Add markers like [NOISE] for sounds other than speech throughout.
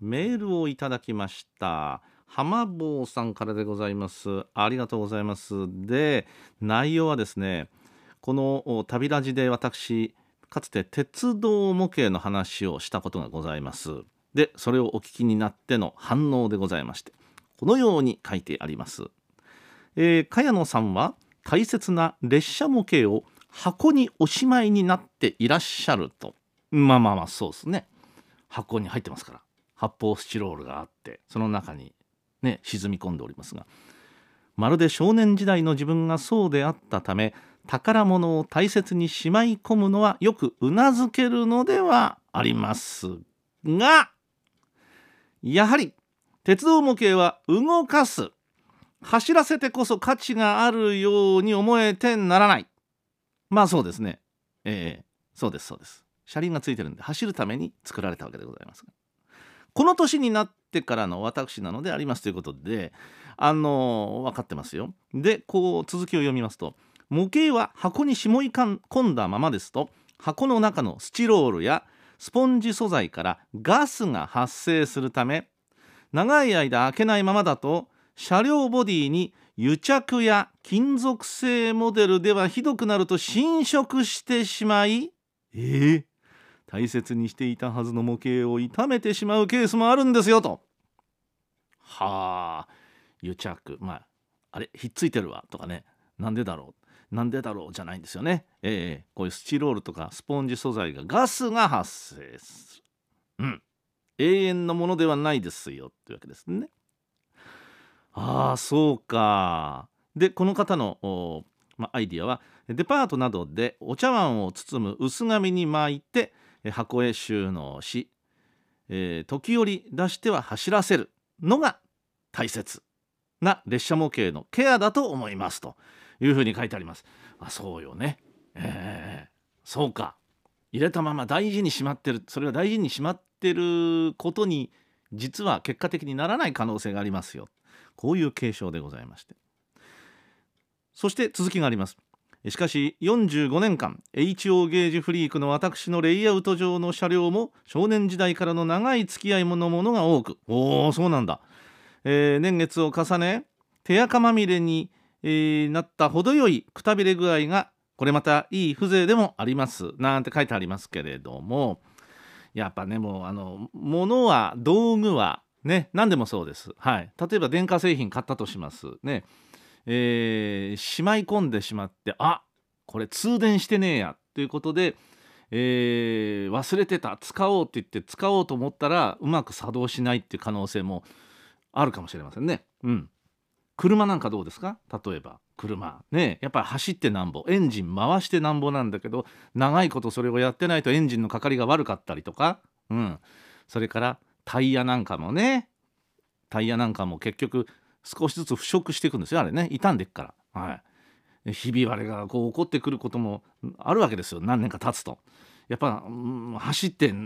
メールをいただきました。浜坊さんからでございます。ありがとうございます。で内容はですねこの旅ラジで私かつて鉄道模型の話をしたことがございます。でそれをお聞きになっての反応でございましてこのように書いてあります、えー、茅野さんは大切な列車模型を箱におしまいになっていらっしゃると。まあまあまあそうですね。箱に入ってますから。発泡スチロールがあってその中にね沈み込んでおりますがまるで少年時代の自分がそうであったため宝物を大切にしまい込むのはよくうなずけるのではありますがやはり鉄道模型は動かす走らせてこそ価値があるように思えてならない。まあそうですね。ええー、そうですそうです。車輪がついてるんで走るために作られたわけでございますが。この年になってからの私なのでありますということであの分かってますよ。でこう続きを読みますと模型は箱にしもい込んだままですと箱の中のスチロールやスポンジ素材からガスが発生するため長い間開けないままだと車両ボディに癒着や金属製モデルではひどくなると侵食してしまいえー、大切にしていたはずの模型を傷めてしまうケースもあるんですよと。はあ癒着まああれひっついてるわとかねなんでだろうなんでだろうじゃないんですよね。えー、こういうスチロールとかスポンジ素材がガスが発生する。うん永遠のものではないですよっていうわけですね。ああそうか。でこの方の、ま、アイディアはデパートなどでお茶碗を包む薄紙に巻いて箱へ収納し、えー、時折出しては走らせるのが大切な列車模型のケアだと思いますというふうに書いてあります。あそうよね、えー、そうか。入れたまま大事にしまってる。それは大事にしまってることに実は結果的にならない可能性がありますよ。こういう継承でございまして。そして続きがあります。しかし45年間 HO ゲージフリークの私のレイアウト上の車両も少年時代からの長い付き合いものものが多くおおそうなんだ、えー、年月を重ね手垢まみれに、えー、なった程よいくたびれ具合がこれまたいい風情でもありますなんて書いてありますけれどもやっぱねもうあの物は道具はね何でもそうです。はい。例えば電化製品買ったとします。ね。えー、しまい込んでしまってあこれ通電してねえやということで、えー、忘れてた。使おうって言って使おうと思ったらうまく作動しないっていう可能性もあるかもしれませんね。うん、車なんかどうですか？例えば。車。ねやっぱり走ってなんぼ。エンジン回してなんぼなんだけど長いことそれをやってないとエンジンのかかりが悪かったりとか、うん、それからタイヤなんかもね。タイヤなんかも結局少しずつ腐食していくんですよあれね。傷んでいくから。はい。ひび割れがこう起こってくることもあるわけですよ。何年か経つと。やっぱ、うん、走ってな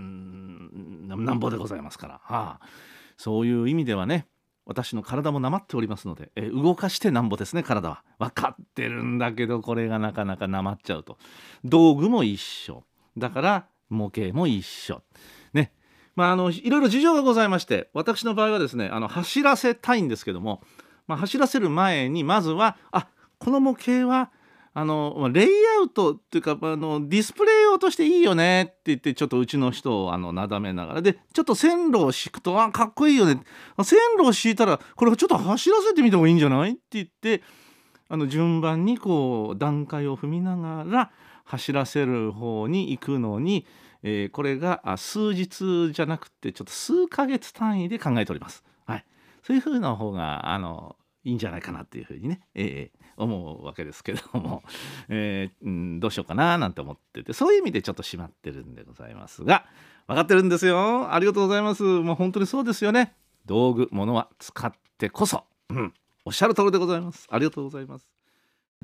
んぼでございますから、はあ、そういう意味ではね私の体もなまっておりますので、え動かしてなんぼですね体は。分かってるんだけどこれがなかなかなまっちゃうと。道具も一緒。だから模型も一緒。まああのいろいろ事情がございまして私の場合はですねあの走らせたいんですけども、まあ、走らせる前にまずはあこの模型はあのレイアウトっていうかあのディスプレイ用としていいよねって言ってちょっとうちの人をあのなだめながらでちょっと線路を敷くとあかっこいいよね。線路を敷いたらこれちょっと走らせてみてもいいんじゃない？って言ってあの順番にこう段階を踏みながら走らせる方に行くのに、えー、これが数日じゃなくてちょっと数ヶ月単位で考えております。はい、そういうふうな方があのいいんじゃないかなっていうふうにね、えー、思うわけですけども、[LAUGHS] えーうん、どうしようかななんて思っててそういう意味でちょっとしまってるんでございますが。分かってるんですよ。ありがとうございます。もう本当にそうですよね。道具物は使ってこそ、うん、おっしゃる通りでございます。ありがとうございます。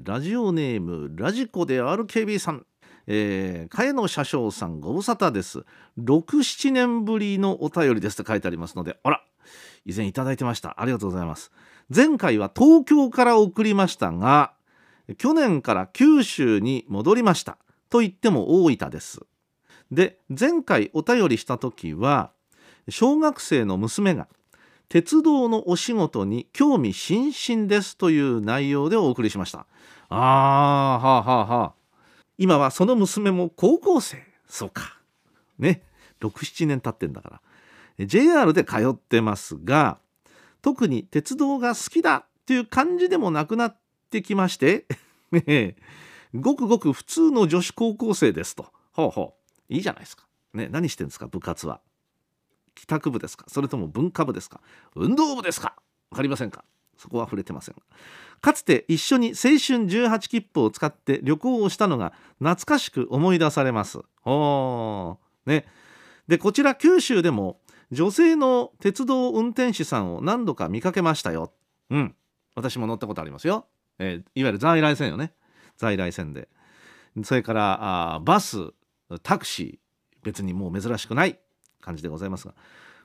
ラジオネームラジコで RKB さん。えー、茅野車掌さんご無沙汰です。67年ぶりのお便りですと書いてありますのであら以前いただいてました。ありがとうございます。前回は東京から送りましたが去年から九州に戻りました。と言っても大分です。で前回お便りした時は小学生の娘が鉄道のお仕事に興味津々ですという内容でお送りしました。あーはあはあはあ今はその娘も高校生。そうか。ね。67年経ってんだから。JR で通ってますが特に鉄道が好きだっていう感じでもなくなってきまして [LAUGHS] ごくごく普通の女子高校生ですと。ほうほう。いいじゃないですか、ね、何してんですか？部活は。帰宅部ですか？それとも文化部ですか？運動部ですか？分かりませんか？そこは触れてませんかつて一緒に青春18切符を使って旅行をしたのが懐かしく思い出されますおねでこちら九州でも女性の鉄道運転手さんを何度か見かけましたよ。うん。私も乗ったことありますよ。えー、いわゆる在来線よね。在来線で。それからあバス、タクシー、別にもう珍しくない感じでございますが、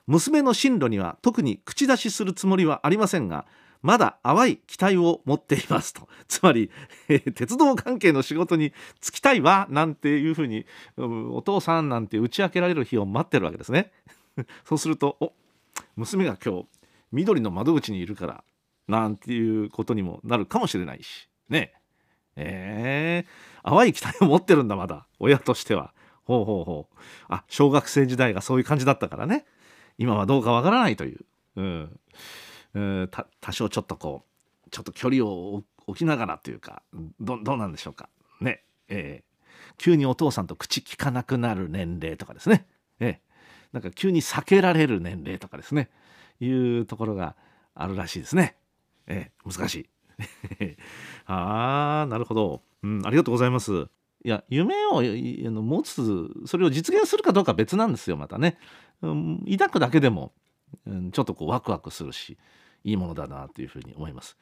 娘の進路には特に口出しするつもりはありませんが、まだ淡い期待を持っていますと。[LAUGHS] つまり、えー、鉄道関係の仕事に就きたいわなんていうふうに、お父さんなんて打ち明けられる日を待ってるわけですね。[LAUGHS] そうするとお娘が今日緑の窓口にいるからなんていうことにもなるかもしれないし。ね。えー、淡い期待を持ってるんだまだ。親としては。ほうほうほう。あ小学生時代がそういう感じだったからね。今はどうかわからないという、うん、うん、多少ちょっとこうちょっと距離を置きながらというかどうなんでしょうか。ねえー、急にお父さんと口聞かなくなる年齢とかですね、えーなんか急に避けられる年齢とかですね。いうところがあるらしいですね。えー、難しい。[LAUGHS] ああなるほど、うん、ありがとうございます。いや夢を持つそれを実現するかどうか別なんですよまたね、うん、抱くだけでも、うん、ちょっとこうワクワクするし。いいものだなというふうに思います。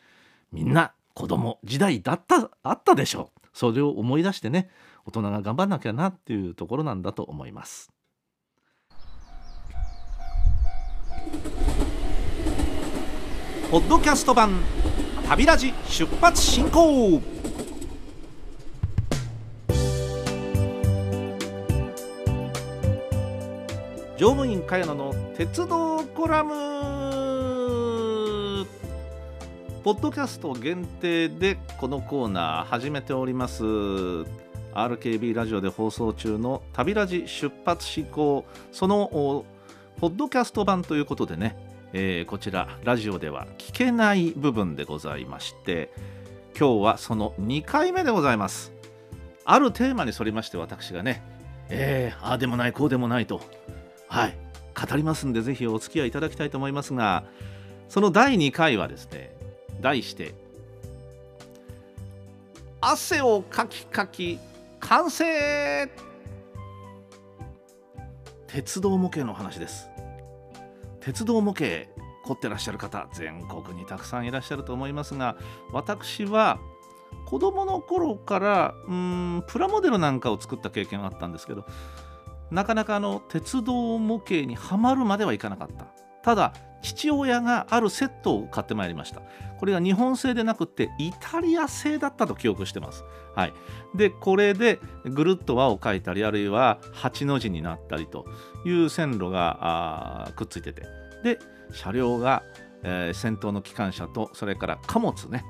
みんな子供時代だったあったでしょう。それを思い出してね大人が頑張んなきゃなっていうところなんだと思います。ポッドキャスト版旅ラジ出発進行。乗務員茅野の鉄道コラム。ポッドキャスト限定でこのコーナー始めております。RKB ラジオで放送中の旅ラジ出発進行。そのポッドキャスト版ということでねえー、こちらラジオでは聞けない部分でございまして今日はその2回目でございます。あるテーマに沿りまして私がねえー、ああでもないこうでもないとはい語りますんでぜひお付き合いいただきたいと思いますがその第2回はですね題して汗をかきかき完成。鉄道模型の話です。鉄道模型凝ってらっしゃる方全国にたくさんいらっしゃると思いますが私は子供の頃からうんプラモデルなんかを作った経験があったんですけどなかなかあの鉄道模型にはまるまではいかなかった。ただ父親があるセットを買ってまいりました。これが日本製でなくてイタリア製だったと記憶してます。はい。でこれでぐるっと輪を描いたりあるいは8の字になったりという線路がくっついてて。で車両が、えー、先頭の機関車とそれから貨物ね。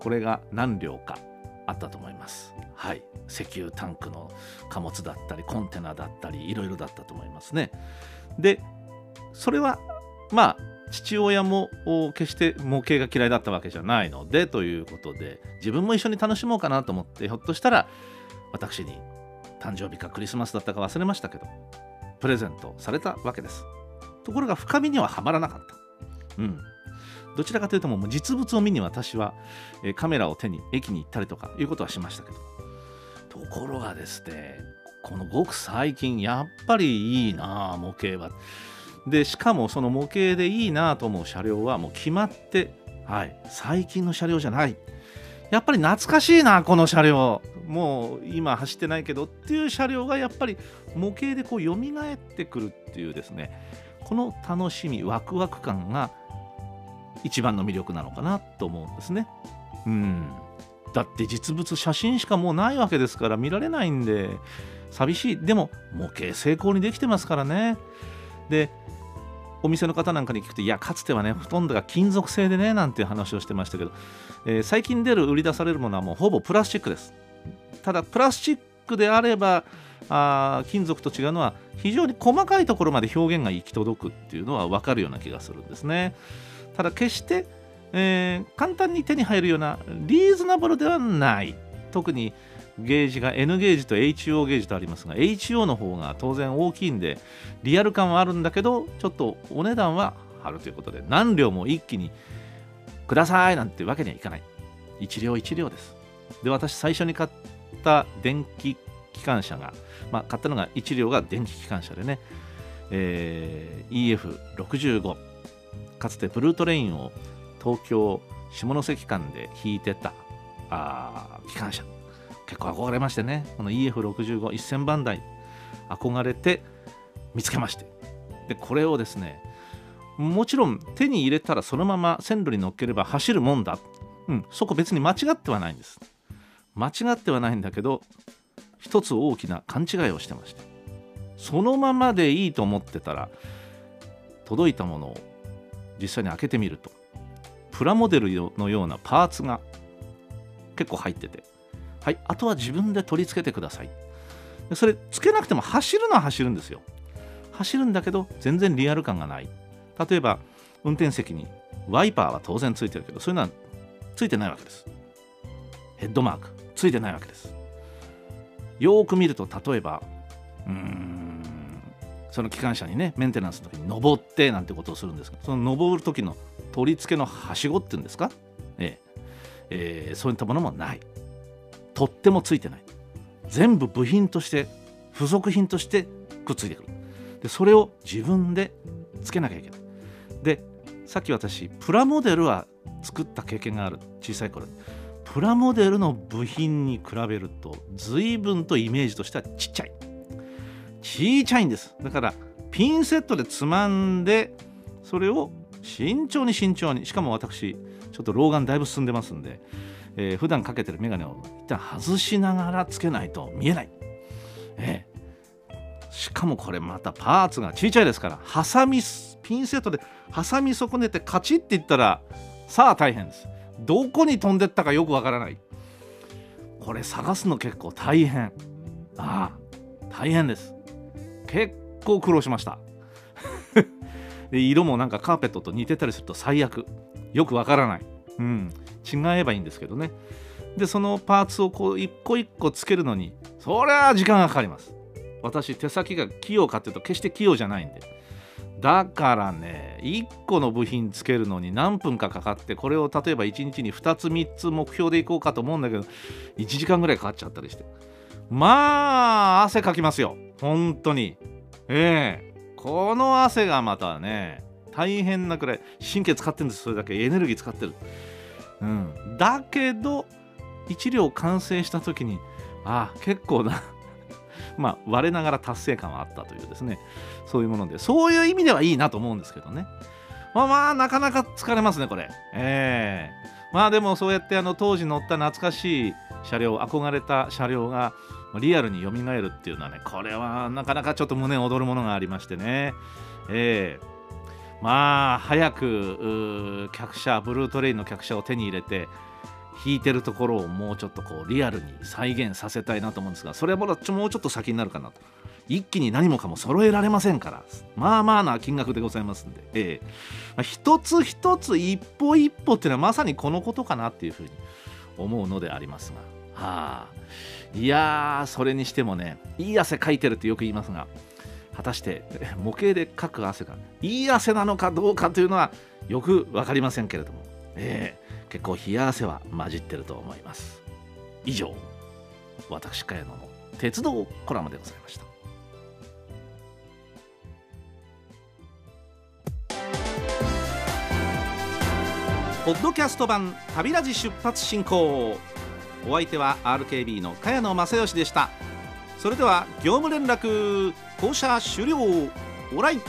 これが何両かあったと思います。はい。石油タンクの貨物だったりコンテナだったりいろいろだったと思いますね。でそれはまあ父親も決して模型が嫌いだったわけじゃないのでということで自分も一緒に楽しもうかなと思ってひょっとしたら私に誕生日かクリスマスだったか忘れましたけどプレゼントされたわけです。ところが深みにははまらなかったうん。どちらかというともう実物を見に私は、カメラを手に駅に行ったりとかいうことはしましたけど。ところがですねこのごく最近やっぱりいいな模型は。でしかもその模型でいいなと思う車両はもう決まってはい最近の車両じゃない。やっぱり懐かしいなこの車両。もう今走ってないけどっていう車両がやっぱり模型でこう蘇ってくるっていうですね。この楽しみワクワク感が一番の魅力なのかなと思うんですね。うん。だって実物写真しかもうないわけですから見られないんで寂しい。でも模型成功にできてますからね。でお店の方なんかに聞くといやかつてはねほとんどが金属製でねなんていう話をしてましたけど、えー最近出る売り出されるものはもうほぼプラスチックです。ただプラスチックであればあ金属と違うのは非常に細かいところまで表現が行き届くっていうのは分かるような気がするんですね。ただ決して、えー簡単に手に入るようなリーズナブルではない。特にゲージが N ゲージと HO ゲージとありますが HO の方が当然大きいんでリアル感はあるんだけどちょっとお値段は張るということで何両も一気にくださいなんてわけにはいかない。一両一両です。で私最初に買った電気機関車が、まあ、買ったのが1両が電気機関車でね、えー EF65 かつてブルートレインを東京下関間で引いてたあ機関車。結構憧れましてね。この EF651000 番台。憧れて見つけまして。でこれをですねもちろん手に入れたらそのまま線路に乗っければ走るもんだ、うん、そこ別に間違ってはないんです。間違ってはないんだけど一つ大きな勘違いをしてました。そのままでいいと思ってたら届いたものを実際に開けてみると。プラモデルのようなパーツが結構入ってて。はい。あとは自分で取り付けてください。それつけなくても走るのは走るんですよ。走るんだけど全然リアル感がない。例えば運転席にワイパーは当然ついてるけどそういうのはついてないわけです。ヘッドマークついてないわけです。よーく見ると例えばうーんその機関車にねメンテナンスの時に登ってなんてことをするんですがその登る時の取り付けのはしごっていうんですか、ええ。えーそういったものもない。取っ手もついてない。全部部品として付属品としてくっついてくる。でそれを自分でつけなきゃいけない。でさっき私プラモデルは作った経験がある。小さい頃。プラモデルの部品に比べると随分とイメージとしてはちっちゃい。ちっちゃいんです。だからピンセットでつまんでそれを慎重に慎重に。しかも私ちょっと老眼だいぶ進んでますんで、えー普段かけてる眼鏡を一旦外しながらつけないと見えない、ええしかもこれまたパーツがちっちゃいですからハサミピンセットで挟み損ねてカチッっていったらさあ大変です。どこに飛んでったかよくわからない。これ探すの結構大変。ああ大変です。結構苦労しました。[LAUGHS] で色もなんかカーペットと似てたりすると最悪。よくわからない。うん。違えばいいんですけどね。でそのパーツをこう一個一個つけるのにそりゃ時間がかかります。私手先が器用かっていうと決して器用じゃないんで。だからね1個の部品つけるのに何分かかかってこれを例えば1日に2つ3つ目標でいこうかと思うんだけど1時間ぐらいかかっちゃったりして。まあ汗かきますよ。本当に。ええ。この汗がまたね大変なくらい神経使ってるんです。それだけ。エネルギー使ってる。うん。だけど1両完成した時にああ結構な [LAUGHS] まあ我ながら達成感はあったというですね。そういうものでそういう意味ではいいなと思うんですけどね。まあまあなかなか疲れますねこれ。ええ。まあでもそうやってあの当時乗った懐かしい車両憧れた車両がリアルに蘇るっていうのはねこれはなかなかちょっと胸躍るものがありましてね。ええ。まあ早く客車ブルートレインの客車を手に入れて引いてるところをもうちょっとこうリアルに再現させたいなと思うんですがそれはまだちょもうちょっと先になるかなと。一気に何もかも揃えられませんから。まあまあな金額でございますんで、ええ。まあ一つ一つ一歩一歩っていうのはまさにこのことかなっていうふうに思うのでありますが。はあ。いやーそれにしてもねいい汗かいてるってよく言いますが果たして [LAUGHS] 模型でかく汗がいい汗なのかどうかというのはよく分かりませんけれども、えー、結構冷や汗は混じってると思います。以上私茅野の鉄道コラムでございました。ポッドキャスト版旅ラジ出発進行。お相手は RKB の茅野正義でした。それでは業務連絡降車終了。オライ。